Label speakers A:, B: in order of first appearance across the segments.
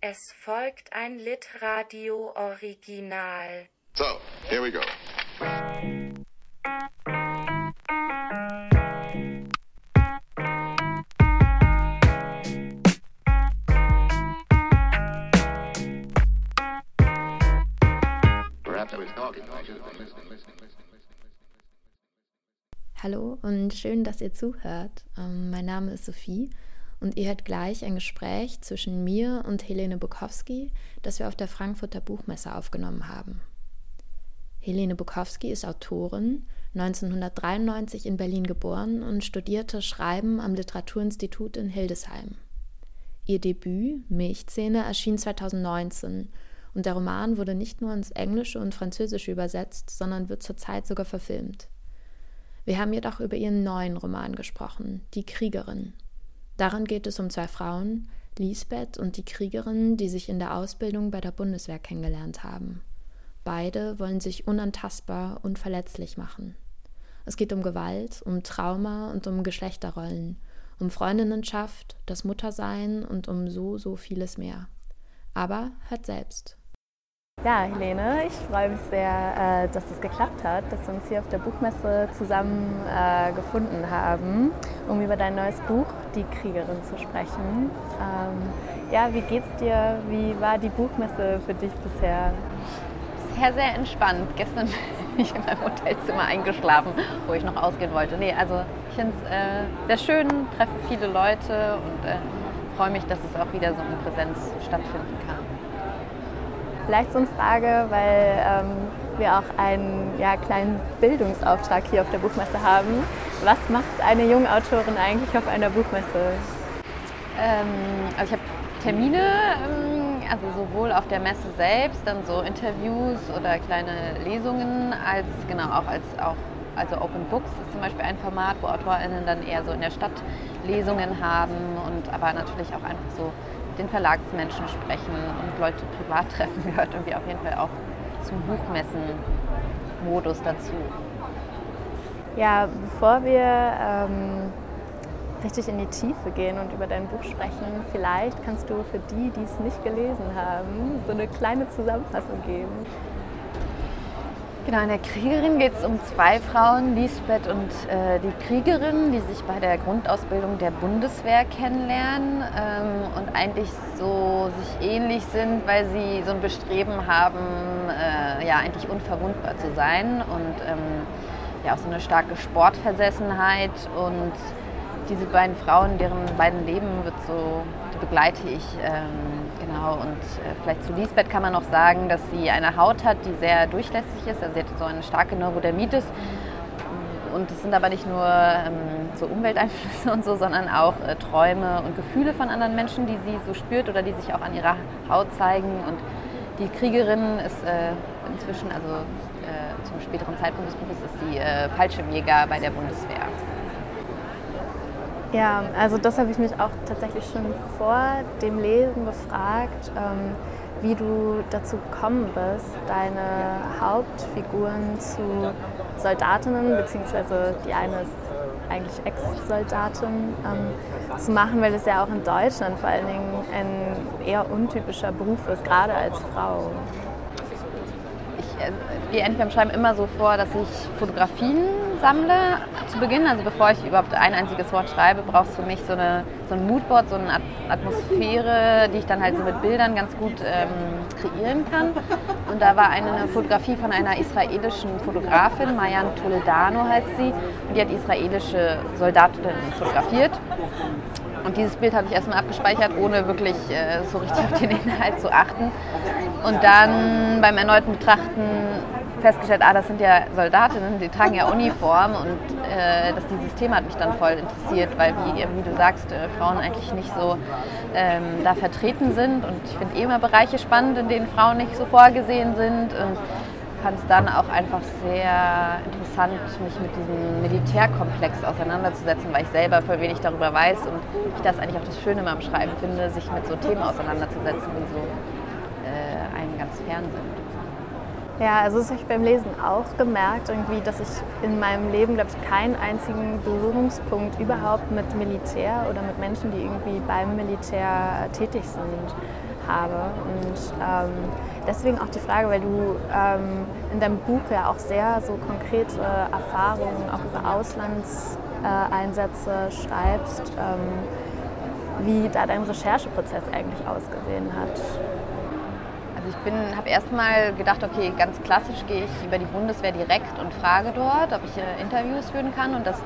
A: Es folgt ein Litradio Original.
B: So, here we go.
C: Hallo und schön, dass ihr zuhört. Ähm, mein Name ist Sophie und ihr hört gleich ein Gespräch zwischen mir und Helene Bukowski, das wir auf der Frankfurter Buchmesse aufgenommen haben. Helene Bukowski ist Autorin, 1993 in Berlin geboren und studierte Schreiben am Literaturinstitut in Hildesheim. Ihr Debüt Milchzähne erschien 2019 und der Roman wurde nicht nur ins Englische und Französische übersetzt, sondern wird zurzeit sogar verfilmt. Wir haben jedoch über ihren neuen Roman gesprochen, Die Kriegerin. Darin geht es um zwei Frauen, Lisbeth und die Kriegerin, die sich in der Ausbildung bei der Bundeswehr kennengelernt haben. Beide wollen sich unantastbar und verletzlich machen. Es geht um Gewalt, um Trauma und um Geschlechterrollen, um Freundinnenschaft, das Muttersein und um so, so vieles mehr. Aber hört selbst.
D: Ja, Helene, ich freue mich sehr, äh, dass das geklappt hat, dass wir uns hier auf der Buchmesse zusammen äh, gefunden haben, um über dein neues Buch Die Kriegerin zu sprechen. Ähm, ja, wie geht's dir? Wie war die Buchmesse für dich bisher?
E: Bisher sehr entspannt. Gestern bin ich in meinem Hotelzimmer eingeschlafen, wo ich noch ausgehen wollte. Nee, also ich finde es äh, sehr schön, treffe viele Leute und freue mich, dass es auch wieder so in Präsenz stattfinden kann.
D: Vielleicht so eine Frage, weil ähm, wir auch einen ja, kleinen Bildungsauftrag hier auf der Buchmesse haben. Was macht eine junge Autorin eigentlich auf einer Buchmesse?
E: Ähm, also ich habe Termine, ähm, also sowohl auf der Messe selbst, dann so Interviews oder kleine Lesungen, als genau auch als auch also Open Books ist zum Beispiel ein Format, wo AutorInnen dann eher so in der Stadt Lesungen haben und aber natürlich auch einfach so den Verlagsmenschen sprechen und Leute privat treffen gehört irgendwie auf jeden Fall auch zum Buchmessen-Modus dazu.
D: Ja, bevor wir ähm, richtig in die Tiefe gehen und über dein Buch sprechen, vielleicht kannst du für die, die es nicht gelesen haben, so eine kleine Zusammenfassung geben.
E: Genau, in der Kriegerin geht es um zwei Frauen, Lisbeth und äh, die Kriegerin, die sich bei der Grundausbildung der Bundeswehr kennenlernen ähm, und eigentlich so sich ähnlich sind, weil sie so ein Bestreben haben, äh, ja eigentlich unverwundbar zu sein und ähm, ja auch so eine starke Sportversessenheit. Und diese beiden Frauen, deren beiden Leben wird so, die begleite ich ähm, genau. Und äh, vielleicht zu Lisbeth kann man noch sagen, dass sie eine Haut hat, die sehr durchlässig ist. Also sie hat so eine starke Neurodermitis. Und es sind aber nicht nur ähm, so Umwelteinflüsse und so, sondern auch äh, Träume und Gefühle von anderen Menschen, die sie so spürt oder die sich auch an ihrer Haut zeigen. Und die Kriegerin ist äh, inzwischen, also äh, zum späteren Zeitpunkt des Buches, ist sie äh, Fallschirmjäger bei der Bundeswehr.
D: Ja, also das habe ich mich auch tatsächlich schon vor dem Lesen gefragt, ähm, wie du dazu gekommen bist, deine Hauptfiguren zu Soldatinnen, beziehungsweise die eine ist eigentlich Ex-Soldatin, ähm, zu machen, weil es ja auch in Deutschland vor allen Dingen ein eher untypischer Beruf ist, gerade als Frau.
E: Ich äh, gehe eigentlich beim Schreiben immer so vor, dass ich Fotografien sammle zu Beginn. Also bevor ich überhaupt ein einziges Wort schreibe, brauchst du für mich so, eine, so ein Moodboard, so eine Atmosphäre, die ich dann halt so mit Bildern ganz gut ähm, kreieren kann. Und da war eine Fotografie von einer israelischen Fotografin, Mayan Toledano heißt sie, und die hat israelische Soldatinnen fotografiert. Und dieses Bild habe ich erstmal abgespeichert, ohne wirklich äh, so richtig auf den Inhalt zu achten. Und dann beim erneuten Betrachten festgestellt, ah, das sind ja Soldatinnen, die tragen ja Uniform und äh, dass dieses Thema hat mich dann voll interessiert, weil wie, wie du sagst, äh, Frauen eigentlich nicht so ähm, da vertreten sind und ich finde eh immer Bereiche spannend, in denen Frauen nicht so vorgesehen sind und fand es dann auch einfach sehr interessant, mich mit diesem Militärkomplex auseinanderzusetzen, weil ich selber voll wenig darüber weiß und ich das eigentlich auch das Schöne beim Schreiben finde, sich mit so Themen auseinanderzusetzen, die so äh, einem ganz fern sind.
D: Ja, also das habe ich beim Lesen auch gemerkt, irgendwie, dass ich in meinem Leben, glaube ich, keinen einzigen Berührungspunkt überhaupt mit Militär oder mit Menschen, die irgendwie beim Militär tätig sind, habe. Und ähm, deswegen auch die Frage, weil du ähm, in deinem Buch ja auch sehr so konkrete Erfahrungen auch über Auslandseinsätze schreibst, ähm, wie da dein Rechercheprozess eigentlich ausgesehen hat.
E: Also ich habe erstmal gedacht, okay, ganz klassisch gehe ich über die Bundeswehr direkt und frage dort, ob ich äh, Interviews führen kann. Und das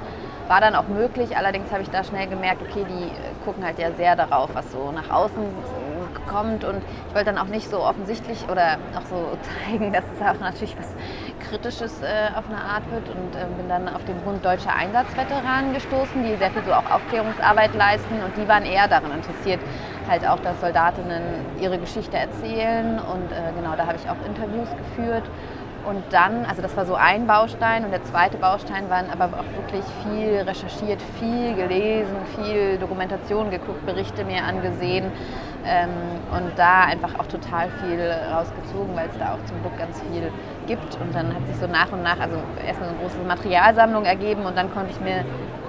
E: war dann auch möglich. Allerdings habe ich da schnell gemerkt, okay, die äh, gucken halt ja sehr darauf, was so nach außen äh, kommt. Und ich wollte dann auch nicht so offensichtlich oder auch so zeigen, dass es auch natürlich was Kritisches äh, auf eine Art wird. Und äh, bin dann auf den Bund Deutscher Einsatzveteranen gestoßen, die sehr viel so auch Aufklärungsarbeit leisten. Und die waren eher daran interessiert, halt auch, dass Soldatinnen ihre Geschichte erzählen. Und äh, genau, da habe ich auch Interviews geführt. Und dann, also das war so ein Baustein und der zweite Baustein waren aber auch wirklich viel recherchiert, viel gelesen, viel Dokumentation geguckt, Berichte mir angesehen ähm, und da einfach auch total viel rausgezogen, weil es da auch zum Glück ganz viel gibt. Und dann hat sich so nach und nach, also erstmal eine große Materialsammlung ergeben und dann konnte ich mir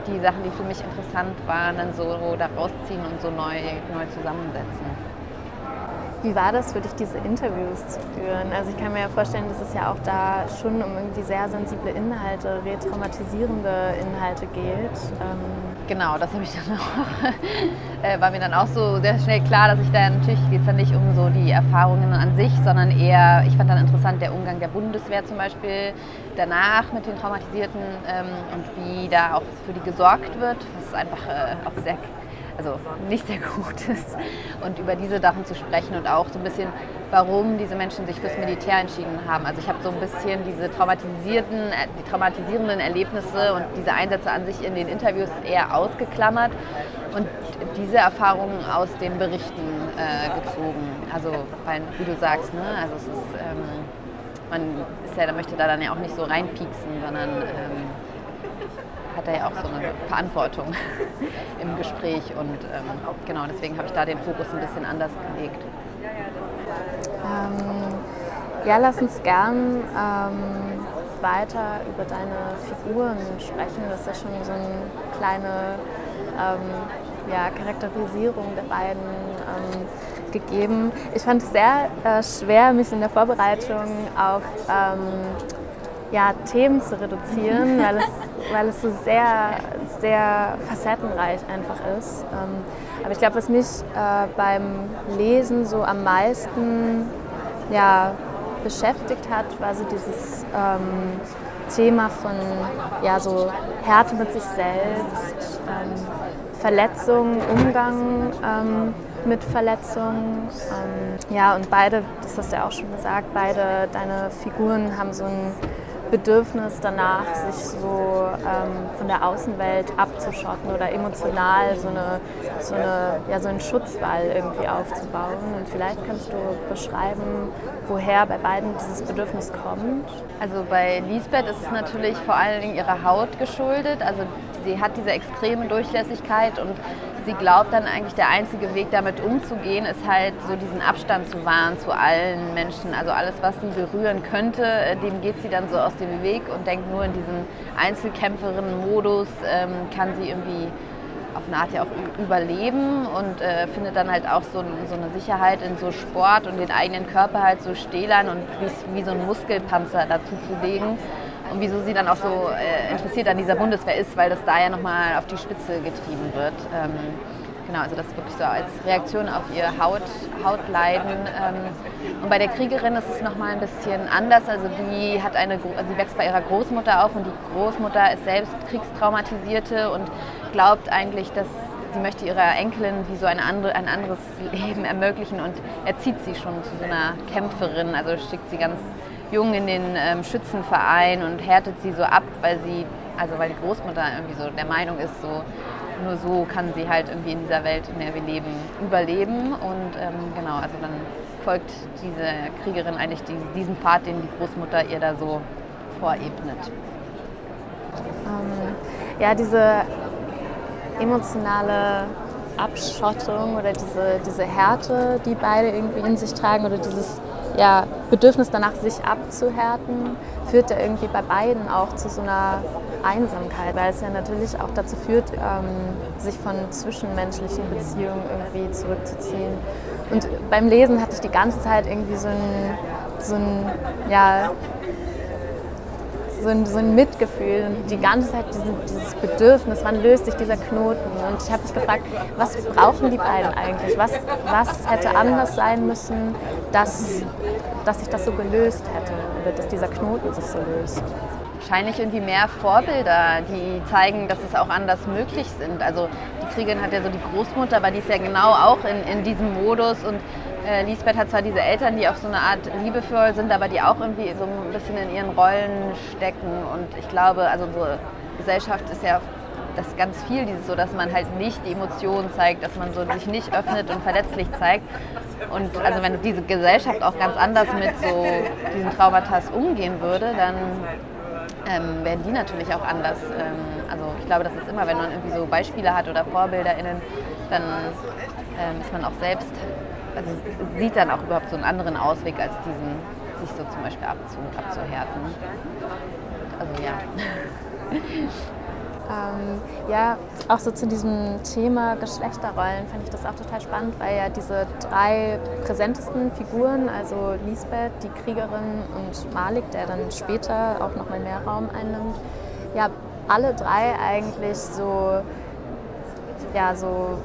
E: die Sachen, die für mich interessant waren, dann so da rausziehen und so neu, neu zusammensetzen.
D: Wie war das für dich, diese Interviews zu führen? Also ich kann mir ja vorstellen, dass es ja auch da schon um irgendwie sehr sensible Inhalte, retraumatisierende Inhalte geht. Ähm
E: genau, das habe ich dann auch, äh, war mir dann auch so sehr schnell klar, dass ich da natürlich geht es dann nicht um so die Erfahrungen an sich, sondern eher, ich fand dann interessant der Umgang der Bundeswehr zum Beispiel danach mit den Traumatisierten ähm, und wie da auch für die gesorgt wird, was einfach äh, auch sehr also nicht sehr gut ist. Und über diese Sachen zu sprechen und auch so ein bisschen, warum diese Menschen sich fürs Militär entschieden haben. Also ich habe so ein bisschen diese traumatisierten, äh, die traumatisierenden Erlebnisse und diese Einsätze an sich in den Interviews eher ausgeklammert und diese Erfahrungen aus den Berichten äh, gezogen. Also, weil, wie du sagst, ne, also es ist, ähm, man ist ja, möchte da dann ja auch nicht so reinpieksen, sondern ähm, hat er ja auch so eine Verantwortung im Gespräch und ähm, genau deswegen habe ich da den Fokus ein bisschen anders gelegt.
D: Ähm, ja, lass uns gern ähm, weiter über deine Figuren sprechen. Das ist ja schon so eine kleine ähm, ja, Charakterisierung der beiden ähm, gegeben. Ich fand es sehr äh, schwer, mich in der Vorbereitung auf ähm, ja, Themen zu reduzieren, weil es, weil es so sehr, sehr facettenreich einfach ist. Ähm, aber ich glaube, was mich äh, beim Lesen so am meisten ja, beschäftigt hat, war so dieses ähm, Thema von ja, so Härte mit sich selbst, ähm, Verletzung, Umgang ähm, mit Verletzungen. Ähm, ja, und beide, das hast du ja auch schon gesagt, beide deine Figuren haben so ein Bedürfnis danach, sich so ähm, von der Außenwelt abzuschotten oder emotional so, eine, so, eine, ja, so einen Schutzwall irgendwie aufzubauen. Und vielleicht kannst du beschreiben, woher bei beiden dieses Bedürfnis kommt.
E: Also bei Lisbeth ist es natürlich vor allen Dingen ihrer Haut geschuldet. Also sie hat diese extreme Durchlässigkeit und sie glaubt dann eigentlich, der einzige Weg damit umzugehen, ist halt so diesen Abstand zu wahren zu allen Menschen. Also alles, was sie berühren könnte, äh, dem geht sie dann so aus dem Weg und denkt nur in diesem Einzelkämpferinnen-Modus ähm, kann sie irgendwie auf eine Art ja auch überleben und äh, findet dann halt auch so, so, eine Sicherheit in so Sport und den eigenen Körper halt so stählern und wie, wie so ein Muskelpanzer dazu zu legen und wieso sie dann auch so äh, interessiert an dieser Bundeswehr ist, weil das da ja nochmal auf die Spitze getrieben wird. Ähm, genau, also das wirklich so als Reaktion auf ihr Haut, Hautleiden. Ähm, und bei der Kriegerin ist es nochmal ein bisschen anders. Also die hat eine, also sie wächst bei ihrer Großmutter auf und die Großmutter ist selbst Kriegstraumatisierte und glaubt eigentlich, dass sie möchte ihrer Enkelin wie so ein, andere, ein anderes Leben ermöglichen und erzieht sie schon zu so einer Kämpferin. Also schickt sie ganz jung in den ähm, Schützenverein und härtet sie so ab, weil sie, also weil die Großmutter irgendwie so der Meinung ist, so nur so kann sie halt irgendwie in dieser Welt, in der wir leben, überleben. Und ähm, genau, also dann folgt diese Kriegerin eigentlich die, diesen Pfad, den die Großmutter ihr da so vorebnet.
D: Ähm, ja, diese emotionale Abschottung oder diese, diese Härte, die beide irgendwie in sich tragen oder dieses ja, Bedürfnis danach, sich abzuhärten, führt ja irgendwie bei beiden auch zu so einer Einsamkeit, weil es ja natürlich auch dazu führt, ähm, sich von zwischenmenschlichen Beziehungen irgendwie zurückzuziehen. Und beim Lesen hatte ich die ganze Zeit irgendwie so ein, so ein ja, so ein, so ein Mitgefühl und die ganze Zeit diesen, dieses Bedürfnis, wann löst sich dieser Knoten? Und ich habe mich gefragt, was brauchen die beiden eigentlich? Was, was hätte anders sein müssen, dass, dass sich das so gelöst hätte oder dass dieser Knoten sich so löst?
E: Wahrscheinlich irgendwie mehr Vorbilder, die zeigen, dass es auch anders möglich sind. Also die Kriegerin hat ja so die Großmutter, aber die ist ja genau auch in, in diesem Modus und äh, Lisbeth hat zwar diese Eltern, die auf so eine Art liebevoll sind, aber die auch irgendwie so ein bisschen in ihren Rollen stecken. Und ich glaube, also unsere Gesellschaft ist ja das ganz viel dieses so, dass man halt nicht die Emotionen zeigt, dass man so sich nicht öffnet und verletzlich zeigt. Und also wenn diese Gesellschaft auch ganz anders mit so diesen Traumata umgehen würde, dann ähm, werden die natürlich auch anders. Ähm, also ich glaube, das ist immer, wenn man irgendwie so Beispiele hat oder VorbilderInnen, dann ähm, ist man auch selbst also sieht dann auch überhaupt so einen anderen Ausweg als diesen, sich so zum Beispiel abzu, abzuhärten. Also ja.
D: Ähm, ja, auch so zu diesem Thema Geschlechterrollen fand ich das auch total spannend, weil ja diese drei präsentesten Figuren, also Lisbeth, die Kriegerin und Malik, der dann später auch nochmal mehr Raum einnimmt, ja, alle drei eigentlich so, ja, so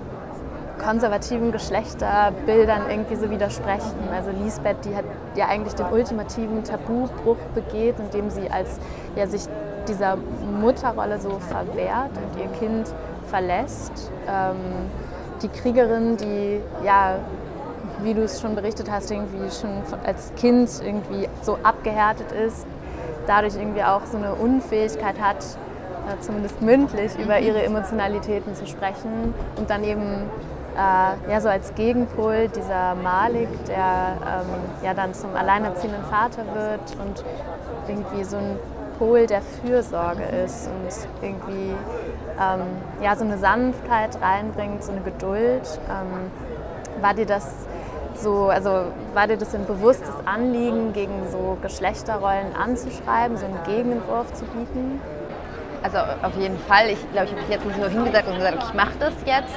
D: konservativen Geschlechterbildern irgendwie so widersprechen. Also Lisbeth, die hat ja eigentlich den ultimativen Tabubruch begeht, indem sie als ja, sich dieser Mutterrolle so verwehrt und ihr Kind verlässt. Ähm, die Kriegerin, die ja, wie du es schon berichtet hast, irgendwie schon als Kind irgendwie so abgehärtet ist, dadurch irgendwie auch so eine Unfähigkeit hat, äh, zumindest mündlich über ihre Emotionalitäten zu sprechen und dann eben äh, ja, so als Gegenpol dieser Malik, der ähm, ja dann zum alleinerziehenden Vater wird und irgendwie so ein Pol der Fürsorge ist und irgendwie ähm, ja, so eine Sanftheit reinbringt, so eine Geduld. Ähm, war dir das so, also war dir das ein bewusstes Anliegen, gegen so Geschlechterrollen anzuschreiben, so einen Gegenentwurf zu bieten?
E: Also auf jeden Fall. Ich glaube, ich habe mich jetzt nicht so hingesagt und gesagt, ich mache das jetzt,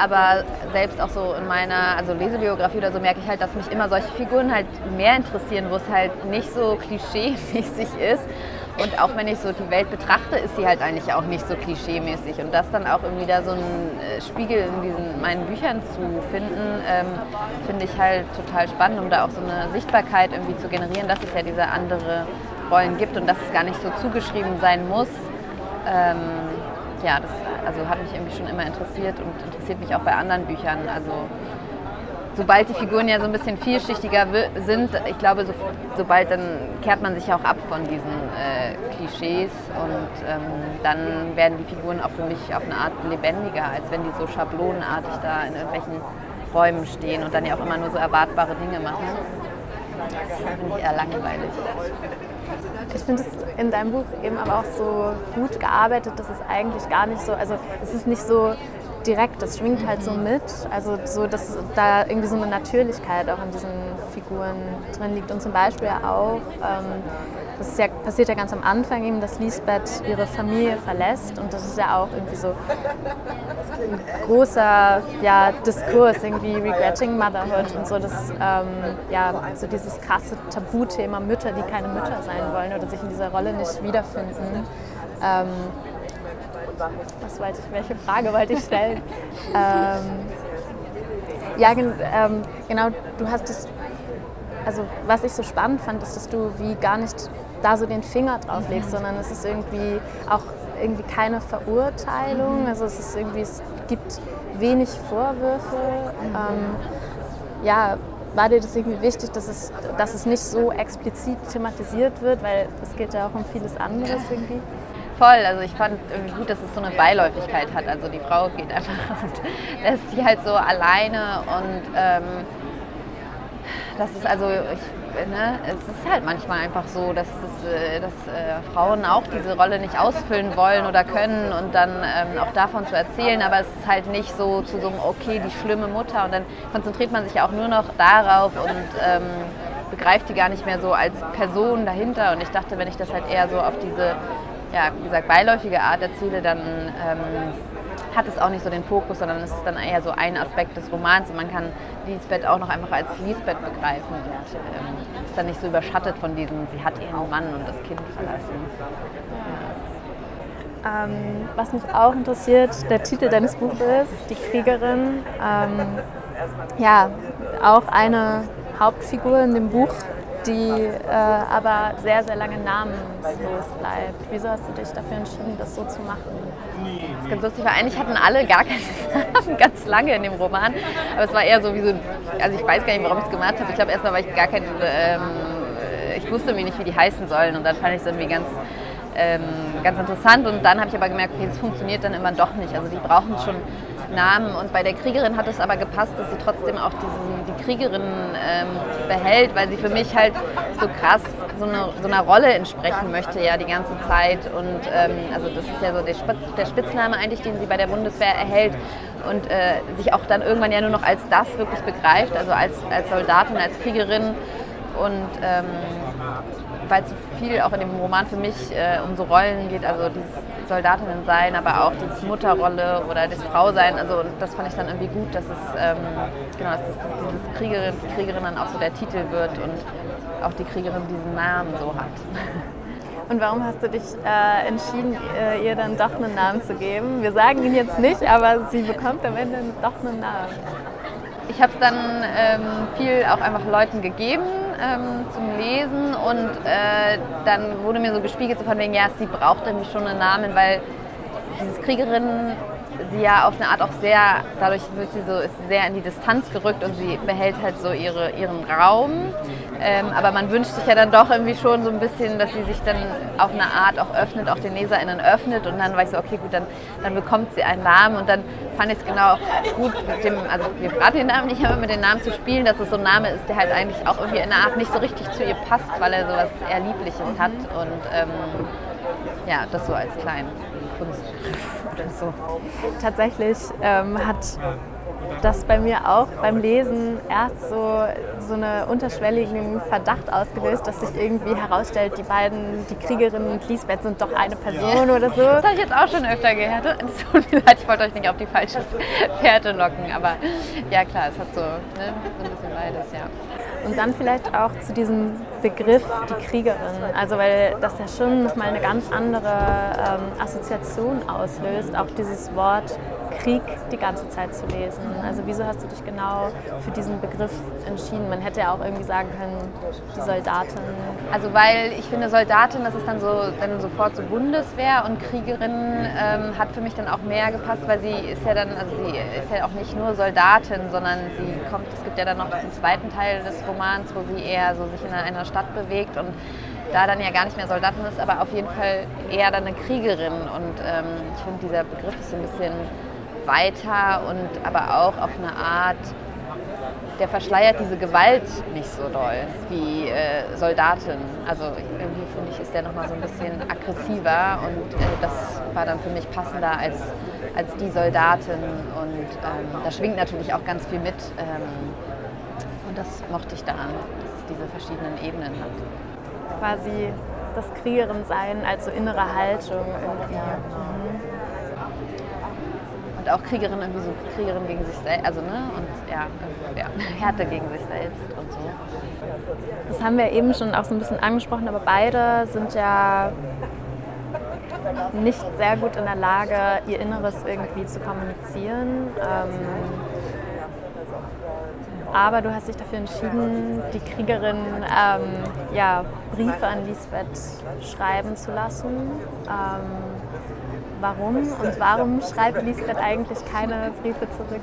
E: aber selbst auch so in meiner also Lesebiografie oder so merke ich halt, dass mich immer solche Figuren halt mehr interessieren, wo es halt nicht so klischeemäßig ist. Und auch wenn ich so die Welt betrachte, ist sie halt eigentlich auch nicht so klischeemäßig. Und das dann auch irgendwie da so einen äh, Spiegel in diesen, meinen Büchern zu finden, ähm, finde ich halt total spannend, um da auch so eine Sichtbarkeit irgendwie zu generieren, dass es ja diese andere Rollen gibt und dass es gar nicht so zugeschrieben sein muss. Ähm, ja, das also hat mich irgendwie schon immer interessiert und interessiert mich auch bei anderen Büchern. Also sobald die Figuren ja so ein bisschen vielschichtiger sind, ich glaube, so, sobald dann kehrt man sich auch ab von diesen äh, Klischees und ähm, dann werden die Figuren auch für mich auf eine Art lebendiger, als wenn die so schablonenartig da in irgendwelchen Räumen stehen und dann ja auch immer nur so erwartbare Dinge machen. Das finde ich eher langweilig.
D: Ich finde es in deinem Buch eben aber auch so gut gearbeitet, dass es eigentlich gar nicht so, also es ist nicht so direkt, das schwingt halt so mit. Also so, dass da irgendwie so eine Natürlichkeit auch in diesen Figuren drin liegt. Und zum Beispiel auch, ähm, das ja, passiert ja ganz am Anfang eben, dass Lisbeth ihre Familie verlässt und das ist ja auch irgendwie so ein großer ja, Diskurs, irgendwie Regretting Motherhood und so, das, ähm, ja, so dieses krasse Tabuthema Mütter, die keine Mütter sein wollen oder sich in dieser Rolle nicht wiederfinden. Ähm, was wollte ich, welche Frage wollte ich stellen? ähm, ja, ähm, genau, du hast es, also was ich so spannend fand, ist, dass du wie gar nicht da so den Finger drauf legst, mhm. sondern es ist irgendwie auch irgendwie keine Verurteilung. Also es ist irgendwie, es gibt wenig Vorwürfe. Ähm, ja, war dir das irgendwie wichtig, dass es, dass es nicht so explizit thematisiert wird, weil es geht ja auch um vieles anderes irgendwie?
E: Voll, also ich fand irgendwie gut, dass es so eine Beiläufigkeit hat. Also die Frau geht einfach und lässt die halt so alleine und ähm, das ist also, ich, ne, es ist halt manchmal einfach so, dass, das, äh, dass äh, Frauen auch diese Rolle nicht ausfüllen wollen oder können und dann ähm, auch davon zu erzählen, aber es ist halt nicht so zu so okay, die schlimme Mutter. Und dann konzentriert man sich auch nur noch darauf und ähm, begreift die gar nicht mehr so als Person dahinter. Und ich dachte, wenn ich das halt eher so auf diese, ja, wie gesagt, beiläufige Art erzähle, dann ähm, hat es auch nicht so den Fokus, sondern es ist dann eher so ein Aspekt des Romans und man kann Lisbeth auch noch einfach als Lisbeth begreifen und ähm, ist dann nicht so überschattet von diesem, sie hat ihren Mann und das Kind verlassen.
D: Ähm, was mich auch interessiert, der Titel deines Buches, Die Kriegerin. Ähm, ja, auch eine Hauptfigur in dem Buch, die äh, aber sehr, sehr lange namenslos bleibt. Wieso hast du dich dafür entschieden, das so zu machen?
E: Ganz lustig, weil eigentlich hatten alle gar keinen Namen ganz lange in dem Roman. Aber es war eher so wie so, also ich weiß gar nicht, warum ich es gemacht habe. Ich glaube erstmal, weil ich gar keinen, ähm, ich wusste mir nicht, wie die heißen sollen. Und dann fand ich es irgendwie ganz ähm, ganz interessant. Und dann habe ich aber gemerkt, okay, das funktioniert dann immer doch nicht. Also die brauchen schon Namen. Und bei der Kriegerin hat es aber gepasst, dass sie trotzdem auch diesen, die Kriegerin ähm, behält, weil sie für mich halt so krass so, eine, so einer Rolle entsprechen möchte ja die ganze Zeit. Und ähm, also das ist ja so der, Spitz, der, Spitzname eigentlich, den sie bei der Bundeswehr erhält und äh, sich auch dann irgendwann ja nur noch als das wirklich begreift, also als, als Soldatin, als Kriegerin. Und ähm, weil es so viel auch in dem Roman für mich äh, um so Rollen geht, also dieses Soldatinnen sein, aber auch diese Mutterrolle oder das Frausein. Also das fand ich dann irgendwie gut, dass es ähm, genau, dass es dieses Kriegerin, Kriegerin dann auch so der Titel wird und auch die Kriegerin diesen Namen so hat.
D: Und warum hast du dich äh, entschieden, äh, ihr dann doch einen Namen zu geben? Wir sagen ihn jetzt nicht, aber sie bekommt am Ende doch einen Namen.
E: Ich habe es dann ähm, viel auch einfach Leuten gegeben ähm, zum Lesen und äh, dann wurde mir so gespiegelt, so von wegen, ja, sie braucht irgendwie schon einen Namen, weil dieses Kriegerin sie ja auf eine Art auch sehr, dadurch wird sie so, ist sehr in die Distanz gerückt und sie behält halt so ihre, ihren Raum. Ähm, aber man wünscht sich ja dann doch irgendwie schon so ein bisschen, dass sie sich dann auf eine Art auch öffnet, auch den LeserInnen öffnet und dann war ich so, okay, gut, dann, dann bekommt sie einen Namen und dann fand ich es genau gut mit dem, also wir verraten den Namen nicht, aber mit dem Namen zu spielen, dass es so ein Name ist, der halt eigentlich auch irgendwie in einer Art nicht so richtig zu ihr passt, weil er so was eher Liebliches hat und ähm, ja, das so als kleinen Kunstgriff oder so.
D: Tatsächlich ähm, hat das bei mir auch beim Lesen erst so, so einen unterschwelligen Verdacht ausgelöst, dass sich irgendwie herausstellt, die beiden, die Kriegerin und Lisbeth sind doch eine Person oder so.
E: Das habe ich jetzt auch schon öfter gehört. Es tut mir leid, ich wollte euch nicht auf die falsche Fährte locken, aber ja klar, es hat so, ne, so ein bisschen beides, ja.
D: Und dann vielleicht auch zu diesem Begriff die Kriegerin. Also weil das ja schon nochmal eine ganz andere ähm, Assoziation auslöst, auch dieses Wort Krieg die ganze Zeit zu lesen. Also wieso hast du dich genau für diesen Begriff entschieden? Man hätte ja auch irgendwie sagen können, die Soldatin.
E: Also weil ich finde, Soldatin, das ist dann so dann sofort so Bundeswehr und Kriegerin ähm, hat für mich dann auch mehr gepasst, weil sie ist ja dann, also sie ist ja auch nicht nur Soldatin, sondern sie kommt, es gibt ja dann noch den zweiten Teil des Romans, wo sie eher so sich in einer Stadt bewegt und da dann ja gar nicht mehr Soldatin ist, aber auf jeden Fall eher dann eine Kriegerin. Und ähm, ich finde, dieser Begriff ist so ein bisschen weiter und aber auch auf eine Art, der verschleiert diese Gewalt nicht so doll wie äh, Soldatin. Also irgendwie finde ich, ist der nochmal so ein bisschen aggressiver und äh, das war dann für mich passender als, als die Soldatin. Und ähm, da schwingt natürlich auch ganz viel mit. Ähm, und das mochte ich daran, dass es diese verschiedenen Ebenen hat.
D: Quasi das Kriegerin-Sein als so innere Haltung irgendwie. Ja. Mhm.
E: Und auch Kriegerin irgendwie so Kriegerin gegen sich selbst, also ne, und ja, ja, Härte gegen sich selbst und so.
D: Das haben wir eben schon auch so ein bisschen angesprochen, aber beide sind ja nicht sehr gut in der Lage, ihr Inneres irgendwie zu kommunizieren. Ähm, aber du hast dich dafür entschieden, die Kriegerin ähm, ja, Briefe an Lisbeth schreiben zu lassen. Ähm, warum und warum schreibt Lisbeth eigentlich keine Briefe zurück?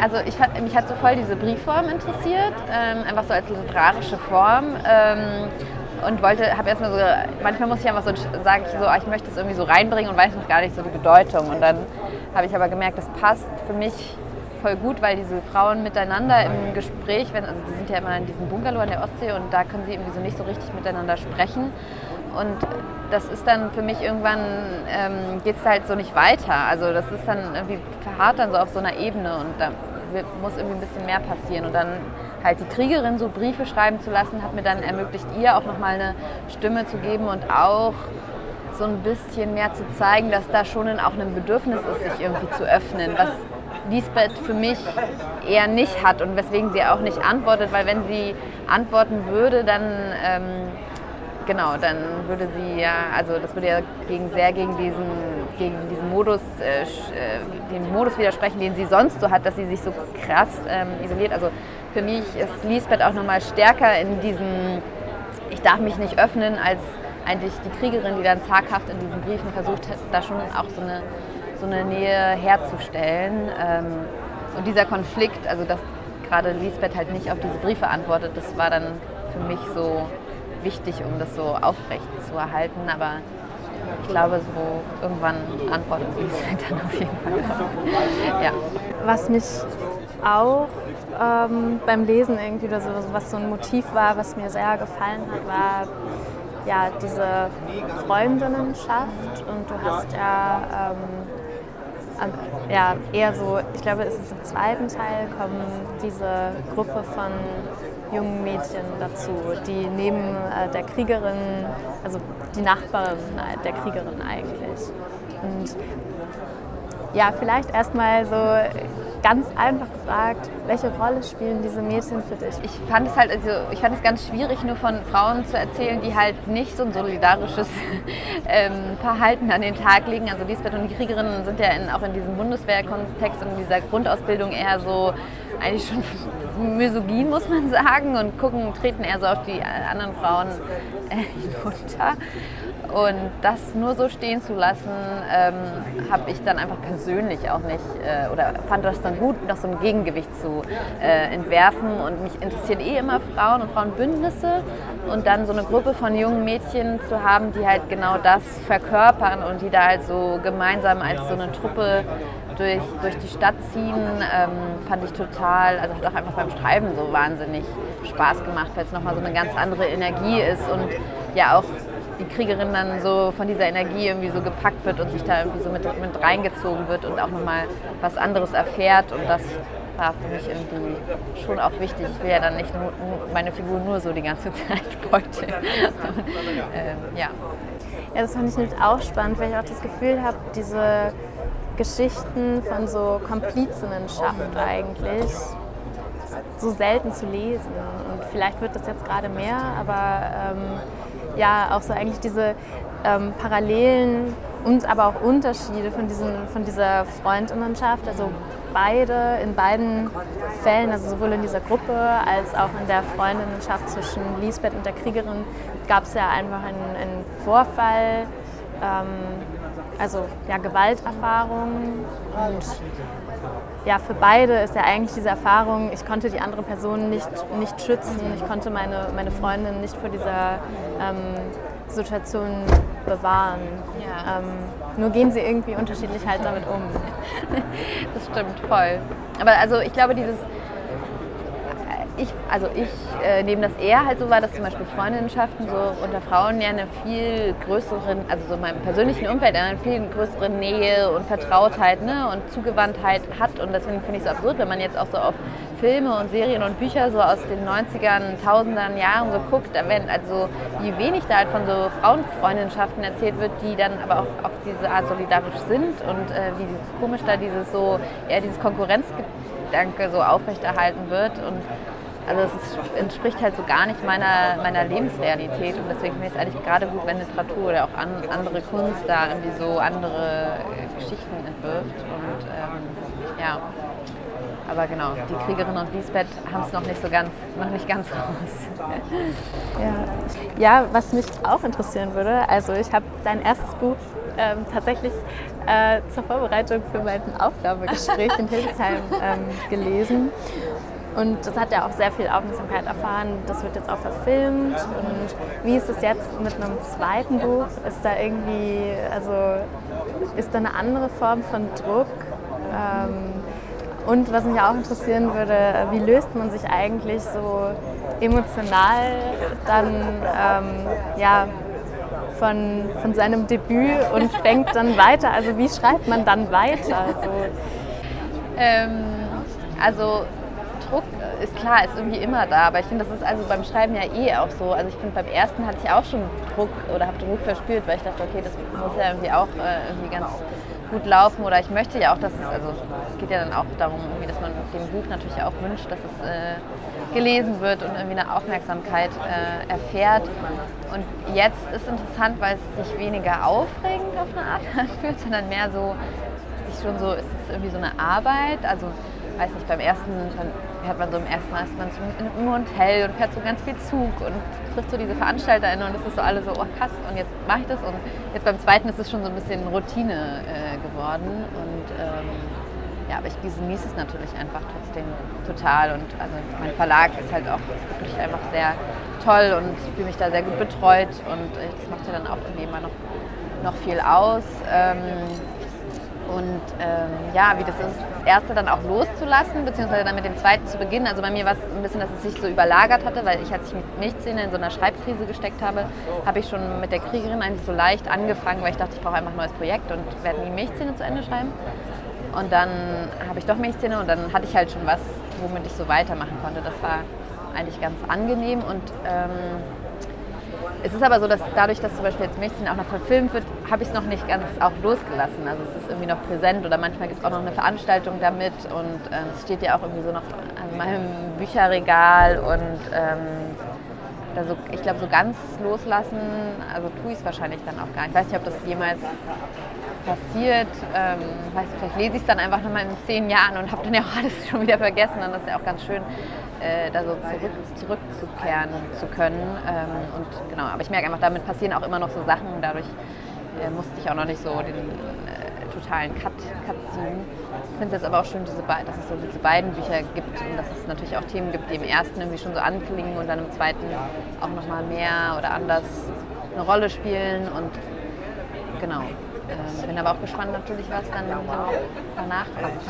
E: Also ich, mich hat so voll diese Briefform interessiert, ähm, einfach so als literarische Form. Ähm, und wollte, habe erstmal so, manchmal muss ich einfach so, sage ich so, ah, ich möchte es irgendwie so reinbringen und weiß noch gar nicht so die Bedeutung. Und dann habe ich aber gemerkt, das passt für mich voll gut, weil diese Frauen miteinander im Gespräch, wenn, also die sind ja immer in diesem Bungalow an der Ostsee und da können sie irgendwie so nicht so richtig miteinander sprechen. Und das ist dann für mich irgendwann, ähm, geht es halt so nicht weiter. Also das ist dann irgendwie verharrt dann so auf so einer Ebene und da muss irgendwie ein bisschen mehr passieren. Und dann halt die Kriegerin so Briefe schreiben zu lassen, hat mir dann ermöglicht, ihr auch nochmal eine Stimme zu geben und auch so ein bisschen mehr zu zeigen, dass da schon auch ein Bedürfnis ist, sich irgendwie zu öffnen, was Lisbeth für mich eher nicht hat und weswegen sie auch nicht antwortet, weil wenn sie antworten würde, dann ähm, genau, dann würde sie ja, also das würde ja gegen, sehr gegen diesen, gegen diesen Modus, äh, äh, den Modus widersprechen, den sie sonst so hat, dass sie sich so krass ähm, isoliert. Also für mich ist Lisbeth auch nochmal stärker in diesem, ich darf mich nicht öffnen, als eigentlich die Kriegerin, die dann zaghaft in diesen Briefen versucht hat, da schon auch so eine, so eine Nähe herzustellen. Ähm, und dieser Konflikt, also dass gerade Lisbeth halt nicht auf diese Briefe antwortet, das war dann für mich so wichtig, um das so aufrecht zu erhalten. Aber ich glaube, so irgendwann antwortet Lisbeth dann auf jeden Fall. Ja.
D: Was mich auch ähm, beim Lesen irgendwie oder so, was so ein Motiv war, was mir sehr gefallen hat, war ja diese Freundinnenschaft und du hast ja, ähm, ja eher so, ich glaube, es ist im zweiten Teil kommen diese Gruppe von jungen Mädchen dazu, die neben äh, der Kriegerin, also die Nachbarin der Kriegerin eigentlich. Und ja, vielleicht erstmal so ganz einfach gefragt, welche Rolle spielen diese Mädchen für dich?
E: Ich fand es halt, also ich fand es ganz schwierig, nur von Frauen zu erzählen, die halt nicht so ein solidarisches ähm, Verhalten an den Tag legen. Also Lisbeth und die Kriegerinnen sind ja in, auch in diesem Bundeswehrkontext und in dieser Grundausbildung eher so eigentlich schon misogyn, muss man sagen, und gucken, treten eher so auf die anderen Frauen äh, hinunter. Und das nur so stehen zu lassen, ähm, habe ich dann einfach persönlich auch nicht, äh, oder fand das dann gut, noch so ein Gegengewicht zu äh, entwerfen. Und mich interessieren eh immer Frauen und Frauenbündnisse. Und dann so eine Gruppe von jungen Mädchen zu haben, die halt genau das verkörpern und die da halt so gemeinsam als so eine Truppe durch, durch die Stadt ziehen, ähm, fand ich total, also hat auch einfach beim Schreiben so wahnsinnig Spaß gemacht, weil es nochmal so eine ganz andere Energie ist und ja auch die Kriegerin dann so von dieser Energie irgendwie so gepackt wird und sich da irgendwie so mit, mit reingezogen wird und auch nochmal was anderes erfährt und das war für mich irgendwie schon auch wichtig. Ich will ja dann nicht nur, meine Figur nur so die ganze Zeit beuteln. ähm, ja.
D: ja, das fand ich nämlich auch spannend, weil ich auch das Gefühl habe, diese Geschichten von so Komplizenschaft eigentlich so selten zu lesen. Und vielleicht wird das jetzt gerade mehr, aber ähm, ja, auch so eigentlich diese ähm, Parallelen und aber auch Unterschiede von, diesen, von dieser Freundinnenschaft. Also beide, in beiden Fällen, also sowohl in dieser Gruppe als auch in der Freundinnenschaft zwischen Lisbeth und der Kriegerin, gab es ja einfach einen, einen Vorfall, ähm, also ja, Gewalterfahrungen und ja, für beide ist ja eigentlich diese Erfahrung, ich konnte die andere Person nicht, nicht schützen, ich konnte meine, meine Freundin nicht vor dieser ähm, Situation bewahren. Ja. Ähm, nur gehen sie irgendwie unterschiedlich halt damit um.
E: das stimmt, voll. Aber also ich glaube, dieses ich, also ich äh, nehme das eher halt so wahr, dass zum Beispiel Freundinnenschaften so unter Frauen ja eine viel größeren, also so in meinem persönlichen Umfeld eine viel größere Nähe und Vertrautheit ne, und Zugewandtheit hat. Und deswegen finde ich es so absurd, wenn man jetzt auch so auf Filme und Serien und Bücher so aus den 90ern, Tausendern Jahren so guckt, wenn also wie wenig da halt von so Frauenfreundschaften erzählt wird, die dann aber auch auf diese Art solidarisch sind und äh, wie komisch da dieses so eher dieses Konkurrenzgedanke so aufrechterhalten wird und also es entspricht halt so gar nicht meiner, meiner Lebensrealität und deswegen finde ich es eigentlich gerade gut, wenn Literatur oder auch an, andere Kunst da irgendwie so andere Geschichten entwirft und ähm, ja. Aber genau, die Kriegerin und Lisbeth haben es noch nicht so ganz, noch nicht ganz raus.
D: Ja. ja, was mich auch interessieren würde, also ich habe dein erstes Buch ähm, tatsächlich äh, zur Vorbereitung für mein Aufgabegespräch in Hildesheim ähm, gelesen und das hat ja auch sehr viel Aufmerksamkeit erfahren. Das wird jetzt auch verfilmt. Und wie ist es jetzt mit einem zweiten Buch? Ist da irgendwie, also ist da eine andere Form von Druck? Ähm, und was mich auch interessieren würde, wie löst man sich eigentlich so emotional dann ähm, ja, von, von seinem Debüt und fängt dann weiter? Also wie schreibt man dann weiter?
E: So. Ähm, also Druck ist klar, ist irgendwie immer da, aber ich finde, das ist also beim Schreiben ja eh auch so. Also ich finde, beim ersten hatte ich auch schon Druck oder habe Druck verspürt, weil ich dachte, okay, das muss ja irgendwie auch äh, irgendwie ganz gut laufen oder ich möchte ja auch, dass es, also es geht ja dann auch darum, dass man dem Buch natürlich auch wünscht, dass es äh, gelesen wird und irgendwie eine Aufmerksamkeit äh, erfährt. Und jetzt ist interessant, weil es sich weniger aufregend auf eine Art anfühlt, sondern mehr so, sich schon so, es ist irgendwie so eine Arbeit. Also weiß nicht, beim ersten dann fährt man so im ersten Mal ist man so im Hotel und fährt so ganz viel Zug und trifft so diese VeranstalterInnen und es ist so alle so, oh krass, und jetzt mache ich das. Und jetzt beim zweiten ist es schon so ein bisschen Routine äh, geworden. Und ähm, ja, aber ich genieße es natürlich einfach trotzdem total. Und also mein Verlag ist halt auch wirklich einfach sehr toll und ich fühle mich da sehr gut betreut und äh, das macht ja dann auch irgendwie immer noch, noch viel aus. Ähm, und ähm, ja, wie das ist, das erste dann auch loszulassen, beziehungsweise dann mit dem zweiten zu beginnen. Also bei mir war es ein bisschen, dass es sich so überlagert hatte, weil ich, als ich mit Milchzähne in so einer Schreibkrise gesteckt habe, habe ich schon mit der Kriegerin eigentlich so leicht angefangen, weil ich dachte, ich brauche einfach ein neues Projekt und werde nie Milchzähne zu Ende schreiben. Und dann habe ich doch Milchzähne und dann hatte ich halt schon was, womit ich so weitermachen konnte. Das war eigentlich ganz angenehm und ähm, es ist aber so, dass dadurch, dass zum Beispiel jetzt Mädchen auch noch verfilmt wird, habe ich es noch nicht ganz auch losgelassen. Also es ist irgendwie noch präsent oder manchmal gibt es auch noch eine Veranstaltung damit und ähm, es steht ja auch irgendwie so noch an meinem Bücherregal und ähm, also ich glaube, so ganz loslassen, also tue ich es wahrscheinlich dann auch gar nicht. Ich weiß nicht, ob das jemals passiert. Ähm, weiß, vielleicht lese ich es dann einfach nochmal in zehn Jahren und habe dann ja auch alles schon wieder vergessen. Dann ist ja auch ganz schön, äh, da so zurück, zurückzukehren zu können. Ähm, und genau, aber ich merke einfach, damit passieren auch immer noch so Sachen. Dadurch äh, musste ich auch noch nicht so den äh, totalen Cut, Cut ziehen. Ich finde es jetzt aber auch schön, diese dass es so diese beiden Bücher gibt und dass es natürlich auch Themen gibt, die im ersten irgendwie schon so anklingen und dann im zweiten auch nochmal mehr oder anders eine Rolle spielen. Und genau, ähm, bin aber auch gespannt natürlich, was dann danach kommt.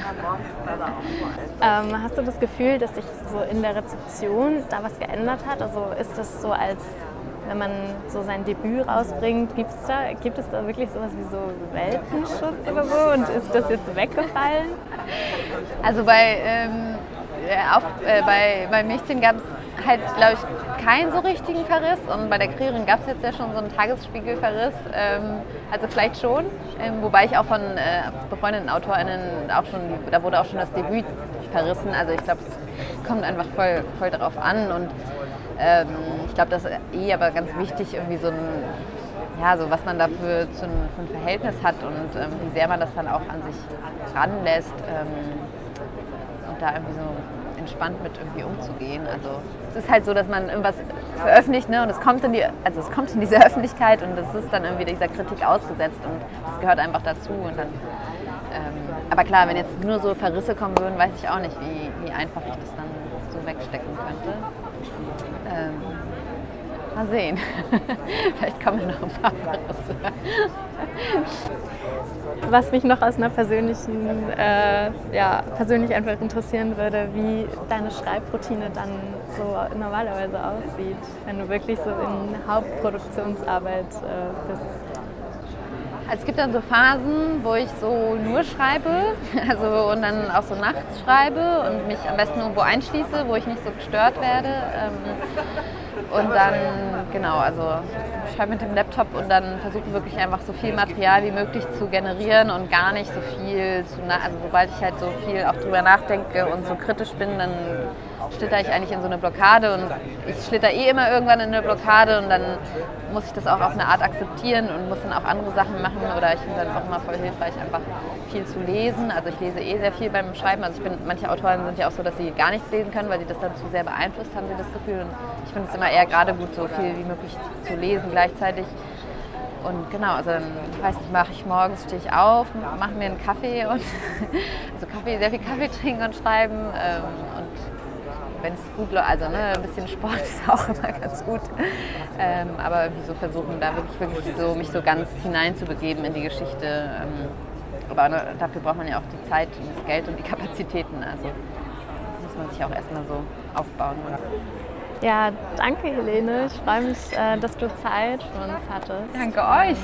D: Ähm, hast du das Gefühl, dass sich so in der Rezeption da was geändert hat? Also ist das so als wenn man so sein Debüt rausbringt, gibt's da, gibt es da wirklich sowas wie so Weltenschutz oder so? Und ist das jetzt weggefallen?
E: Also bei, ähm, auf, äh, bei, bei Mädchen gab es halt, glaube ich, keinen so richtigen Verriss. Und bei der Kriegerin gab es jetzt ja schon so einen Tagesspiegelverriss. Ähm, also vielleicht schon. Ähm, wobei ich auch von äh, befreundeten AutorInnen auch schon, da wurde auch schon das Debüt verrissen. Also ich glaube, es kommt einfach voll, voll darauf an. Und ähm, ich glaube, das ist eh aber ganz wichtig, irgendwie so ein, ja, so was man dafür für ein Verhältnis hat und ähm, wie sehr man das dann auch an sich ranlässt. Ähm, und da irgendwie so entspannt mit irgendwie umzugehen. Also es ist halt so, dass man irgendwas veröffentlicht ne, und es kommt, in die, also es kommt in diese Öffentlichkeit und es ist dann irgendwie dieser Kritik ausgesetzt und das gehört einfach dazu. Und dann, ähm, aber klar, wenn jetzt nur so Verrisse kommen würden, weiß ich auch nicht, wie, wie einfach ich das dann so wegstecken könnte. Ähm, mal sehen. Vielleicht kommen noch ein paar Verrisse.
D: Was mich noch aus einer persönlichen, äh, ja, persönlich einfach interessieren würde, wie deine Schreibroutine dann so normalerweise aussieht, wenn du wirklich so in Hauptproduktionsarbeit äh, bist.
E: Also es gibt dann so Phasen, wo ich so nur schreibe, also und dann auch so nachts schreibe und mich am besten irgendwo einschließe, wo ich nicht so gestört werde. Ähm, und dann, genau, also schreibe mit dem Laptop und dann versuche wirklich einfach so viel Material wie möglich zu generieren und gar nicht so viel zu, also sobald ich halt so viel auch drüber nachdenke und so kritisch bin, dann schlitter ich eigentlich in so eine Blockade und ich schlitter eh immer irgendwann in eine Blockade und dann muss ich das auch auf eine Art akzeptieren und muss dann auch andere Sachen machen oder ich finde dann auch immer voll hilfreich, einfach viel zu lesen. Also ich lese eh sehr viel beim Schreiben. Also ich bin, manche Autoren sind ja auch so, dass sie gar nichts lesen können, weil sie das dann zu sehr beeinflusst, haben sie das Gefühl. Und ich finde es immer eher gerade gut, so viel wie möglich zu lesen gleichzeitig. Und genau, also dann weiß ich, mache ich morgens, stehe ich auf, mache mir einen Kaffee und also Kaffee, sehr viel Kaffee trinken und schreiben. Ähm, und wenn es gut läuft, also ne, ein bisschen Sport ist auch immer ganz gut. Ähm, aber irgendwie so versuchen, da wirklich, wirklich so, mich so ganz hineinzubegeben in die Geschichte. Ähm, aber ne, dafür braucht man ja auch die Zeit und das Geld und die Kapazitäten. Also muss man sich auch erstmal so aufbauen.
D: Ja, danke Helene. Ich freue mich, äh, dass du Zeit für uns hattest.
E: Danke euch.